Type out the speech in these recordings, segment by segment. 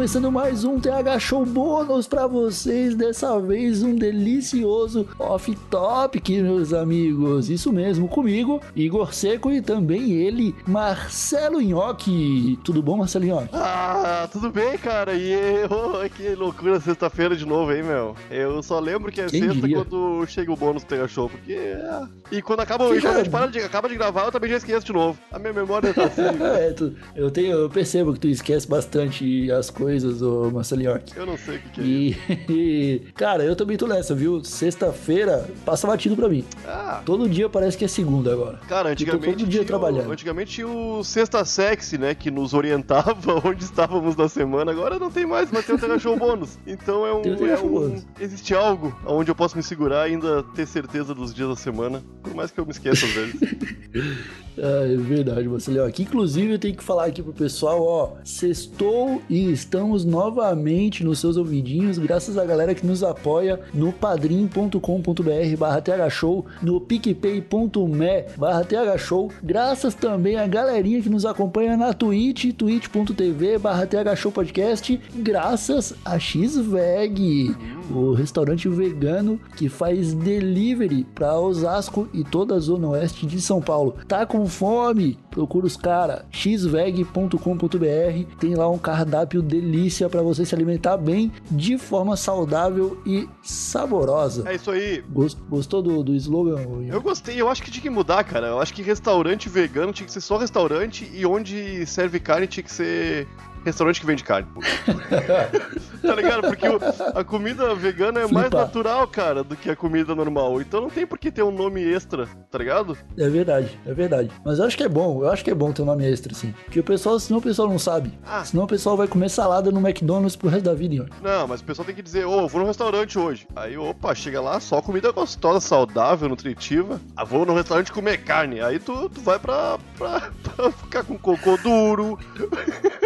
começando mais um TH Show bônus para vocês. Dessa vez um delicioso off-topic, meus amigos. Isso mesmo, comigo, Igor Seco e também ele, Marcelo Nhoque. Tudo bom, Marcelo Nhoque? Ah, tudo bem, cara. E eu, que loucura sexta-feira de novo, hein, meu? Eu só lembro que é Quem sexta diria? quando chega o bônus do TH Show, porque. é. E quando acaba, Que quando a gente para de, acaba de gravar, eu também já esqueço de novo. A minha memória tá assim. É, tu- eu, tenho, eu percebo que tu esquece bastante as coisas, ô Marcelo Nhoque. eu não sei o que, que é isso. E, cara, eu também tô nessa, viu? Sexta-feira passa batido pra mim. Ah, Todo dia parece que é segunda agora. Cara, antigamente. todo dia tinha o- trabalhando. Antigamente tinha o Sexta Sexy, né? Que nos orientava onde estávamos na semana. Agora não tem mais, mas tem o Show bônus. Então é um. Tem o é Show um- existe algo onde eu posso me segurar e ainda ter certeza dos dias da semana. Por mais que eu me esqueça às vezes. É verdade, Marcelo. Aqui, inclusive, eu tenho que falar aqui pro pessoal, ó. Sextou e estamos novamente nos seus ouvidinhos, graças à galera que nos apoia no padrim.com.br barra thshow, no picpay.me barra thshow, graças também à galerinha que nos acompanha na Twitch, twitch.tv barra thshow podcast, graças a XVEG, o restaurante vegano que faz delivery para Osasco e toda a zona oeste de São Paulo. Tá com fome? Procura os cara, xveg.com.br, tem lá um cardápio delícia para você se alimentar bem, de forma saudável e saborosa. É isso aí. Gos- Gostou do, do slogan? Eu gostei, eu acho que tinha que mudar, cara. Eu acho que restaurante vegano tinha que ser só restaurante e onde serve carne tinha que ser restaurante que vende carne. tá ligado? Porque o- a comida vegana é mais Flipa. natural, cara, do que a comida normal. Então não tem por que ter um nome extra, tá ligado? É verdade, é verdade. Mas eu acho que é bom, eu acho que é bom ter um nome extra, assim. Porque o pessoal, senão o pessoal não sabe. Ah. Senão o pessoal vai comer salada no McDonald's pro resto da vida, Ian. Não, mas o pessoal tem que dizer, ô, vou no restaurante hoje. Aí, opa, chega lá, só comida gostosa, saudável, nutritiva. Ah, vou no restaurante comer carne. Aí tu, tu vai pra, pra, pra ficar com cocô duro.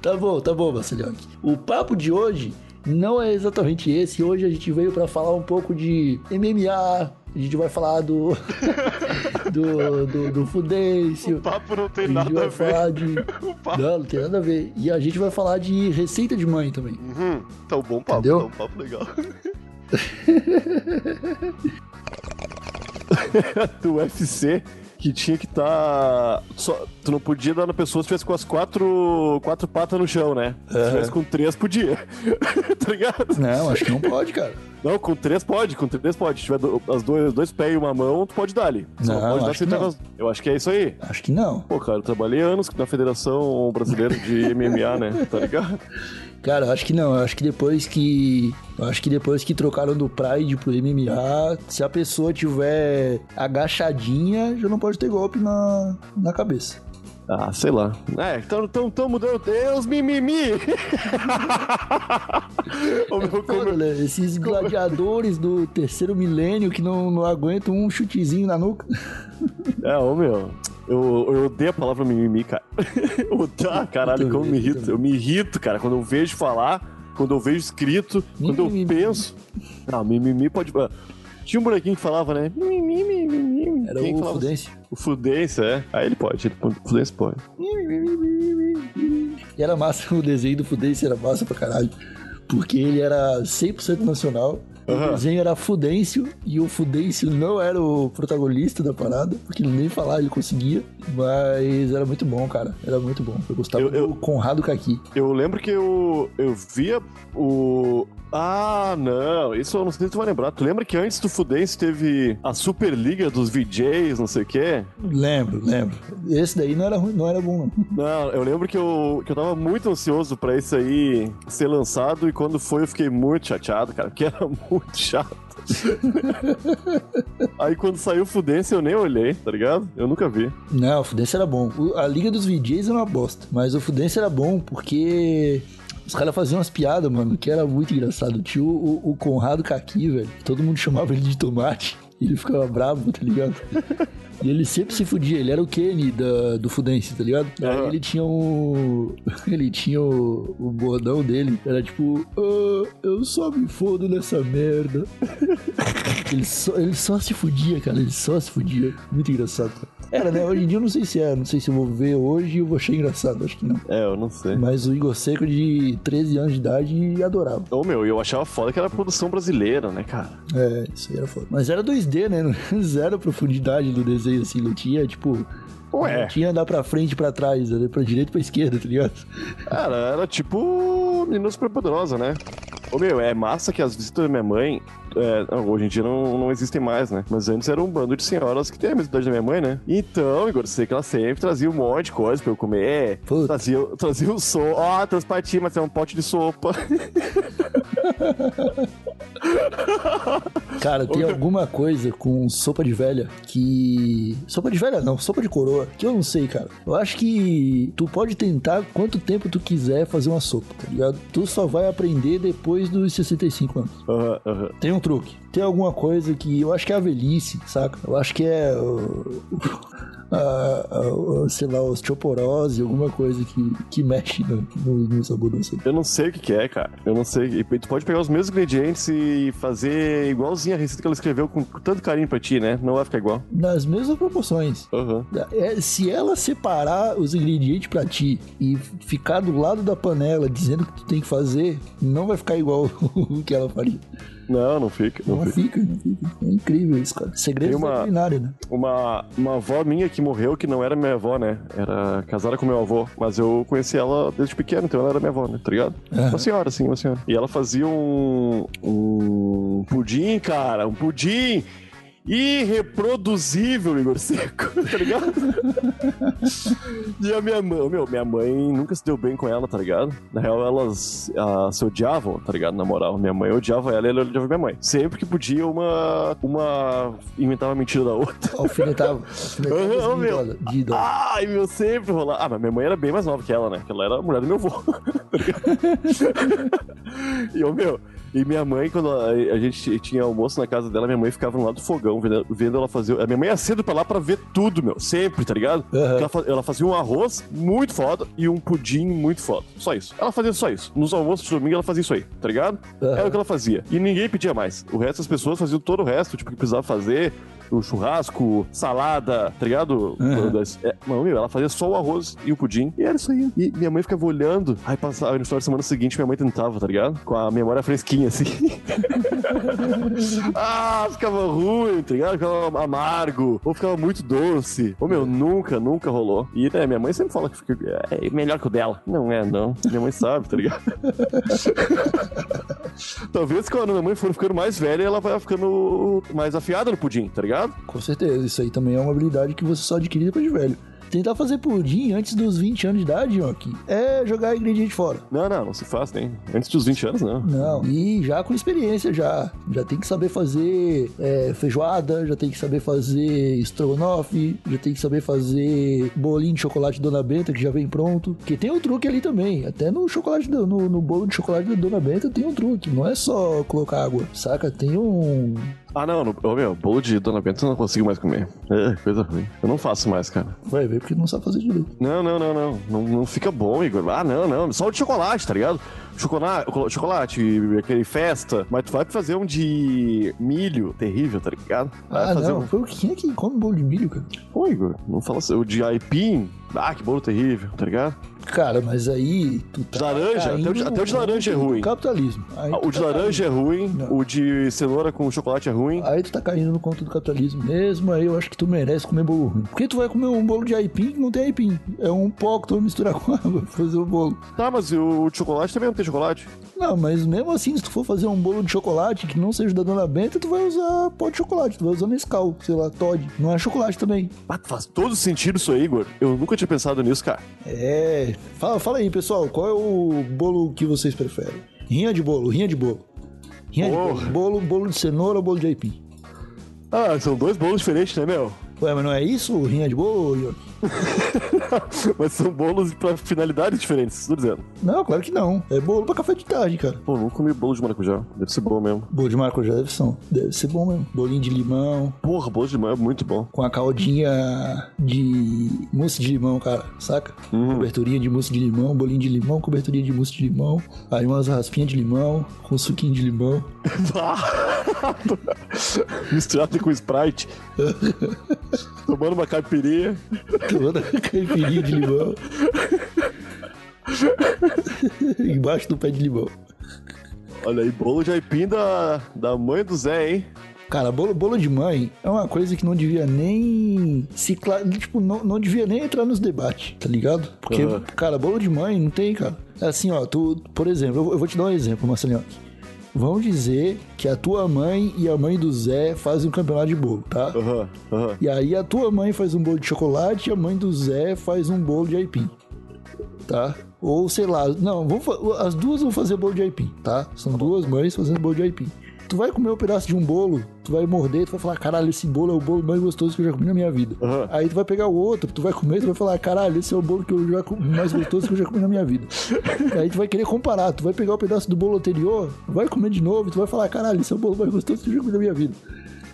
Tá bom, tá bom, Marcelinho. O papo de hoje não é exatamente esse. Hoje a gente veio pra falar um pouco de MMA. A gente vai falar do. do. do, do Fudêncio. O papo não A tem nada a vai ver. de. O papo. Não, não tem nada a ver. E a gente vai falar de receita de mãe também. Uhum, tá um bom papo, Entendeu? tá um papo legal. do UFC que tinha que estar. tu não podia dar na pessoa se tivesse com as quatro, quatro patas no chão, né? Se tivesse com três, podia. tá ligado? Não, acho que não pode, cara. Não, com três pode, com três pode. Se tiver do- as dois, dois pés e uma mão, tu pode dar ali. Só Não, pode dar acho se que tá não. as- Eu acho que é isso aí. Acho que não. Pô, cara, eu trabalhei anos na Federação Brasileira de MMA, né? Tá ligado? Cara, acho que não. Acho que depois que. Acho que depois que trocaram do Pride pro MMA, se a pessoa tiver agachadinha, já não pode ter golpe na, na cabeça. Ah, sei lá. É, então tão, tão mudando. Deus, mimimi! o meu, Foda, né? Esses gladiadores do terceiro milênio que não, não aguentam um chutezinho na nuca. É, ô meu. Eu, eu odeio a palavra mimimi, cara. Eu odeio- ah, caralho, como me irrito. Eu me irrito, cara, quando eu vejo falar, quando eu vejo escrito, quando eu Mimimi. penso. Não, mimimi pode. ah, Tinha um bonequinho que falava, né? Mimimi, mimimi. Era Quem o falava assim? O Fudêncio, é. Aí ele pode, ele o Fudêncio pode. E era massa, o desenho do Fudêncio era massa pra caralho. Porque ele era 100% nacional. O desenho era Fudêncio e o Fudêncio não era o protagonista da parada, porque nem falar ele conseguia. Mas era muito bom, cara. Era muito bom. Eu gostava Eu- eu- do Conrado Kaki. Eu lembro que eu, eu via o. Ah, não, isso eu não sei se tu vai lembrar. Tu lembra que antes do Fudêncio teve a Superliga dos VJs, não sei o quê? Lembro, lembro. Esse daí não era, ruim, não era bom, não. Não, eu lembro que eu, que eu tava muito ansioso pra isso aí ser lançado e quando foi eu fiquei muito chateado, cara, porque era muito chato. aí quando saiu o Fudência eu nem olhei, tá ligado? Eu nunca vi. Não, o Fudêncio era bom. A Liga dos VJs era uma bosta. Mas o Fudêncio era bom porque os caras faziam umas piadas, mano, que era muito engraçado. Tinha o, o- o Conrado Kaki, velho. Todo mundo chamava ele de tomate. Ele ficava bravo, tá ligado? E ele sempre se fudia, ele era o Kenny da, do Fudêncio, tá ligado? Aí ele tinha o. Ele tinha o, o bordão dele, era tipo, "Ah, eu só me fodo nessa merda. ele, só, ele só se fudia, cara, ele só se fudia. Muito engraçado, cara. Era, né? Hoje em dia eu não sei se é. Não sei se eu vou ver hoje e eu vou achar engraçado. Acho que não. É, eu não sei. Mas o Igor Seco de 13 anos de idade adorava. Ô, meu, eu achava foda que era produção brasileira, né, cara? É, isso aí era foda. Mas era 2D, né? Zero profundidade do desenho, assim. Não tinha, tipo... Ué. Não tinha andar pra frente e pra trás, né? pra direita e pra esquerda, tá ligado? Era, era tipo Menina Super Poderosa, né? Ô meu, é massa que as visitas da minha mãe, é, hoje em dia não, não existem mais, né? Mas antes era um bando de senhoras que tem a mesma idade da minha mãe, né? Então, Igor, sei que ela sempre trazia um monte de coisa pra eu comer. Puta. Trazia, trazia o sopa. Ó, transparti, mas é um pote de sopa. Cara, tem alguma coisa com sopa de velha que. Sopa de velha não, sopa de coroa, que eu não sei, cara. Eu acho que tu pode tentar quanto tempo tu quiser fazer uma sopa, tá ligado? Tu só vai aprender depois dos 65 anos. Aham, aham. Tem um truque. Tem alguma coisa que eu acho que é a velhice, saca? Eu acho que é. A- a- sei lá, osteoporose, alguma coisa que, que mexe no, no, no sabor da sopa. Eu não sei o que, que é, cara. Eu não sei. Tu pode pegar os mesmos ingredientes e fazer igualzinho a receita que ela escreveu com tanto carinho pra ti, né? Não vai ficar igual. Nas mesmas proporções. Aham. É, se ela separar os ingredientes pra ti e ficar do lado da panela dizendo que tu tem que fazer, não vai ficar igual o que ela faria. Não, não fica. Não Não fica. fica, não fica. É incrível isso, cara. Segredo uma- culinária, né? Uma, uma avó minha que morreu, que não era minha avó, né? Era casada com meu avô. Mas eu conheci ela desde pequeno, então ela era minha avó, né? Tá ligado? Aham. Uma senhora, sim, uma senhora. E ela fazia um. Um pudim, cara. Um pudim. Irreproduzível, Igor Seco, tá ligado? e a minha mãe, meu, minha mãe nunca se deu bem com ela, tá ligado? Na real, elas ah, se odiavam, tá ligado? Na moral, minha mãe odiava ela e ela odiava minha mãe. Sempre que podia, uma. Uma inventava mentira da outra. Alfinetava. alfinetava de meu. de idola. Ai, meu, sempre rolar. Ah, mas minha mãe era bem mais nova que ela, né? Porque ela era a mulher do meu avô. e eu, meu. E minha mãe, quando a, a gente tinha almoço na casa dela, minha mãe ficava no lado do fogão, vendo, vendo ela fazer. A minha mãe ia cedo pra lá pra ver tudo, meu. Sempre, tá ligado? Porque Ela, ela fazia um arroz muito foda e um pudim muito foda. Só isso. Ela fazia só isso. Nos almoços de domingo ela fazia isso aí, tá ligado? Aham. Era o que ela fazia. E ninguém pedia mais. O resto das pessoas faziam todo o resto, tipo, que precisava fazer. O churrasco, salada, tá ligado? Das- É, meu, ela fazia só o arroz e o pudim. E era isso aí. E minha mãe ficava olhando. Aí passava no de semana seguinte, minha mãe tentava, tá ligado? Com a memória fresquinha, assim. ah, ficava ruim, tá ligado? Ficava amargo. Ou ficava muito doce. Ou, meu, nunca, nunca rolou. E, né, minha mãe sempre fala que fica, é melhor que o dela. Não é, não. Minha mãe sabe, tá ligado? Talvez quando a minha mãe for ficando mais velha, ela vai ficando mais afiada no pudim, tá ligado? Com certeza, isso aí também é uma habilidade que você só adquire depois de velho. Tentar fazer pudim antes dos 20 anos de idade, Joaquim, é jogar ingrediente fora. Não, não, não se faz, nem. Antes dos 20 anos, não. Não, e já com experiência já. Já tem que saber fazer é, feijoada, já tem que saber fazer estrogonofe, já tem que saber fazer bolinho de chocolate Dona Benta, que já vem pronto. Porque tem um truque ali também. Até no chocolate, do- no, no bolo de chocolate da Dona Benta tem um truque. Não é só colocar água, saca? Tem um... Ah, não, no, ô, meu, bolo de Dona Benta eu não consigo mais comer. É, coisa ruim. Eu não faço mais, cara. Vai ver porque não sabe fazer direito. Não, não, não, não. Não, não fica bom, Igor. Ah, não, não. Só o de chocolate, tá ligado? Chocolate, chocolate, aquele festa. Mas tu vai fazer um de milho terrível, tá ligado? Vai Ah, fazer não. um. Foi o quem é que come bolo de milho, cara? Pô, Igor, não fala assim. O de aipim. Ah, que bolo terrível, tá ligado? Cara, mas aí tu tá De laranja, até o de- caindo até o de laranja é ruim. Capitalismo. Aí Ah, O de tá laranja é ruim, Não. o de cenoura com chocolate é ruim. Aí tu tá caindo no conto do capitalismo mesmo, aí eu acho que tu merece comer bolo ruim. Por que tu vai comer um bolo de aipim que não tem aipim? É um pó que tu vai misturar com água pra fazer o bolo. Tá, mas o de chocolate também não tem chocolate. Não, mas mesmo assim, se tu for fazer um bolo de chocolate que não seja da Dona Benta, tu vai usar pó de chocolate, tu vai usar Nescau, sei lá, Todd. Não é chocolate também. Ah, faz todo sentido isso aí, Igor. Eu nunca tinha pensado nisso, cara. É. Fala, fala aí, pessoal, qual é o bolo que vocês preferem? Rinha de bolo, rinha de bolo. Rinha de bolo. Bolo, bolo de cenoura ou bolo de aipim? Ah, são dois bolos diferentes, né, meu? Ué, mas não é isso? Rinha de bolo? Iô? Mas são bolos pra finalidades diferentes, tô dizendo. Não, claro que não. É bolo pra café de tarde, cara. Pô, nunca comi bolo de maracujá. Deve ser bom mesmo. Bolo de maracujá deve ser, deve ser bom mesmo. Bolinho de limão, Porra, bolo de limão é muito bom. com a caldinha de mousse de limão, cara, saca? Hum. Coberturinha de mousse de limão, bolinho de limão, coberturinha de mousse de limão, aí umas raspinhas de limão, com suquinho de limão. Misturado com Sprite. Tomando uma caipirinha. Toda caipirinha de limão. Embaixo do pé de limão. Olha aí, bolo de aipim da, da mãe do Zé, hein? Cara, bolo, bolo de mãe é uma coisa que não devia nem se tipo, não, não devia nem entrar nos debates, tá ligado? Porque, Aham. cara, bolo de mãe não tem, cara. É Assim, ó, tu, por exemplo, eu vou- eu vou te dar um exemplo, Marcelinho. Vamos dizer que a tua mãe e a mãe do Zé fazem um campeonato de bolo, tá? Aham, aham. E aí a tua mãe faz um bolo de chocolate e a mãe do Zé faz um bolo de aipim. Tá? Ou sei lá, não, vamos as duas vão fazer bolo de aipim, tá? São duas mães fazendo bolo de aipim. Tu vai comer um pedaço de um bolo, tu vai morder, tu vai falar, caralho, esse bolo é o bolo mais gostoso que eu já comi na minha vida. Aham. Aí tu vai pegar o outro, tu vai comer, tu vai falar, caralho, esse é o bolo que eu já comi, mais gostoso que eu já comi na minha vida. Aí tu vai querer comparar, tu vai pegar o pedaço do bolo anterior, vai comer de novo, tu vai falar, caralho, esse é o bolo mais gostoso que eu já comi na minha vida.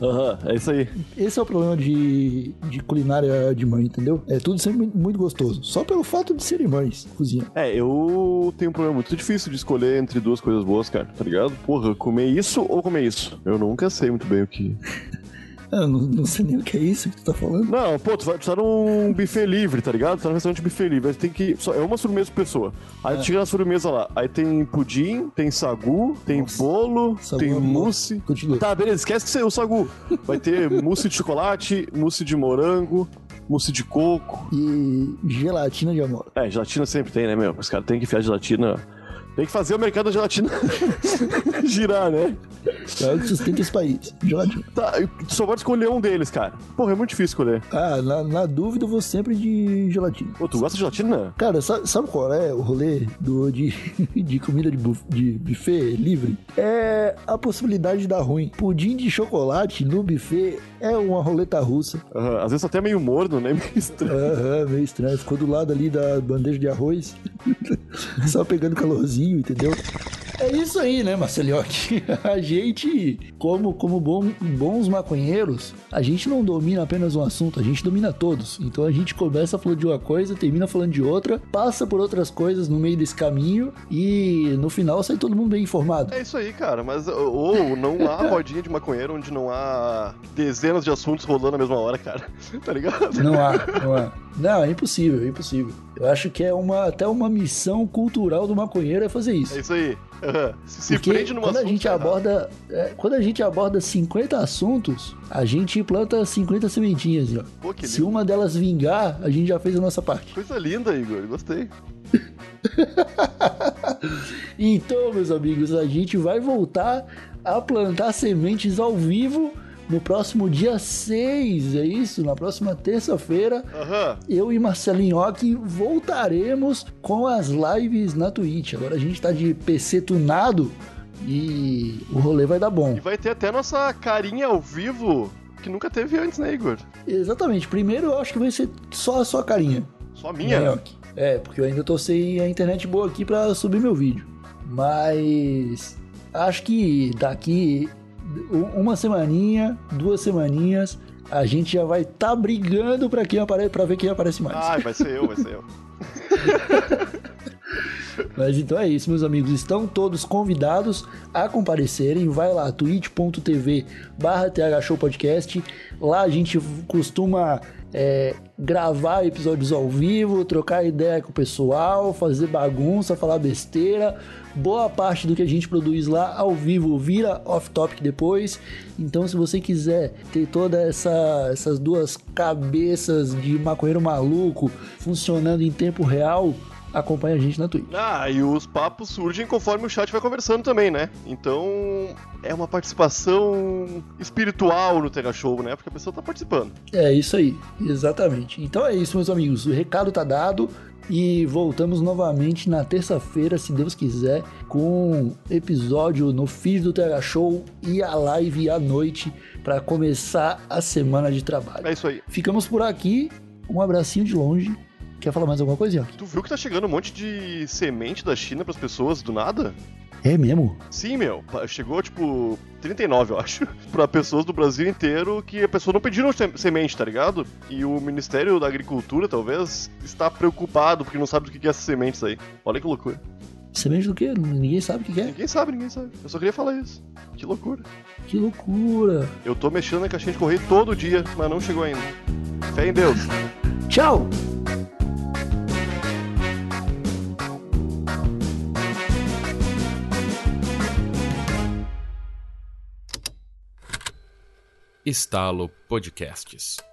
Aham, é isso aí. Esse é o problema de, de culinária de mãe, entendeu? É tudo sempre muito- muito gostoso. Só pelo fato de serem mães, cozinha. É, eu tenho um problema muito difícil de escolher entre duas coisas boas, cara, tá ligado? Porra, comer isso ou comer isso? Eu nunca sei muito bem o que. Eu não, não sei nem o que é isso que tu tá falando. Não, pô, tu, vai, tu tá num buffet livre, tá ligado? Tu tá num restaurante buffet livre. Aí tem que. Só, é uma sobremesa por pessoa. Aí tu chega na sobremesa lá. Aí tem pudim, tem sagu, tem Nossa. bolo, Sagu tem é mousse. Continua. Tá, beleza, esquece o sagu. Vai ter mousse de chocolate, mousse de morango, mousse de coco. E gelatina de amor. É, gelatina sempre tem, né, meu? Os caras têm que enfiar gelatina. Tem que fazer o mercado da gelatina girar, né? É o que sustenta esse país. Gelatina. Tá, tu só pode escolher um deles, cara. Porra, é muito difícil escolher. Ah, na, na dúvida eu vou sempre de gelatina. Pô, tu gosta de gelatina? Cara, sabe, sabe qual é o rolê do, de, de comida de, buf- de buffet livre? É a possibilidade de dar ruim. Pudim de chocolate no buffet é uma roleta russa. Aham, Às vezes até meio morno, né? Meio estranho. Aham, meio estranho. Ficou do lado ali da bandeja de arroz. Só pegando calorzinho, entendeu? É isso aí, né, Marcelioque? A gente, como, como bom- bons maconheiros, a gente não domina apenas um assunto, a gente domina todos. Então a gente começa falando de uma coisa, termina falando de outra, passa por outras coisas no meio desse caminho e no final sai todo mundo bem informado. É isso aí, cara, mas ou não há rodinha de maconheiro onde não há dezenas de assuntos rolando na mesma hora, cara. Tá ligado? Não há, não há. Não, é impossível, é impossível. Eu acho que é uma, até uma missão cultural do maconheiro é fazer isso. É isso aí. Aham. Se, Porque prende numa quando a gente aborda, é, quando a gente aborda 50 assuntos, a gente planta 50 sementinhas, ó. Pô, Se lindo. uma delas vingar, a gente já fez a nossa parte. Coisa linda, Igor. Gostei. Então, meus amigos, a gente vai voltar a plantar sementes ao vivo no próximo dia 6, é isso? Na próxima terça-feira, Aham. eu e Marcelinho Ock voltaremos com as lives na Twitch. Agora a gente tá de PC tunado e o rolê vai dar bom. E vai ter até nossa carinha ao vivo que nunca teve antes, né, Igor? Exatamente. Primeiro eu acho que vai ser só a sua carinha. Só a minha. né? É, porque eu ainda tô sem a internet boa aqui pra subir meu vídeo. Mas acho que daqui uma semaninha, duas semaninhas, a gente já vai tá brigando pra quem apare... para ver quem aparece mais. Ah, vai ser eu, vai ser eu. Mas então é isso, meus amigos. Estão todos convidados a comparecerem. Vai lá, twitch.tv barra thshowpodcast. Lá a gente costuma é, gravar episódios ao vivo, trocar ideia com o pessoal, fazer bagunça, falar besteira. Boa parte do que a gente produz lá ao vivo vira off-topic depois. Então, se você quiser ter toda essa essas duas cabeças de maconheiro maluco funcionando em tempo real, acompanha a gente na Twitch. Ah, e os papos surgem conforme o chat vai conversando também, né? Então é uma participação espiritual no Terra Show, né? Porque a pessoa tá participando. É isso aí, exatamente. Então é isso, meus amigos. O recado tá dado e voltamos novamente na terça-feira, se Deus quiser, com episódio no feed do TH Show e a live à noite para começar a semana de trabalho. É isso aí. Ficamos por aqui. Um abracinho de longe Quer falar mais alguma coisa, Yoki? Tu viu que tá chegando um monte de semente da China pras pessoas do nada? É mesmo? Sim, meu. Chegou, tipo, 39, eu acho, pra pessoas do Brasil inteiro que a pessoa não pediram sem- semente, tá ligado? E o Ministério da Agricultura, talvez, está preocupado porque não sabe do que é essas sementes aí. Olha que loucura. Semente do quê? Ninguém sabe o que que é. Ninguém sabe, ninguém sabe. Eu só queria falar isso. Que loucura. Que loucura. Eu tô mexendo na caixinha de correio todo dia, mas não chegou ainda. Fé em Deus. Tchau! Estalo Podcasts.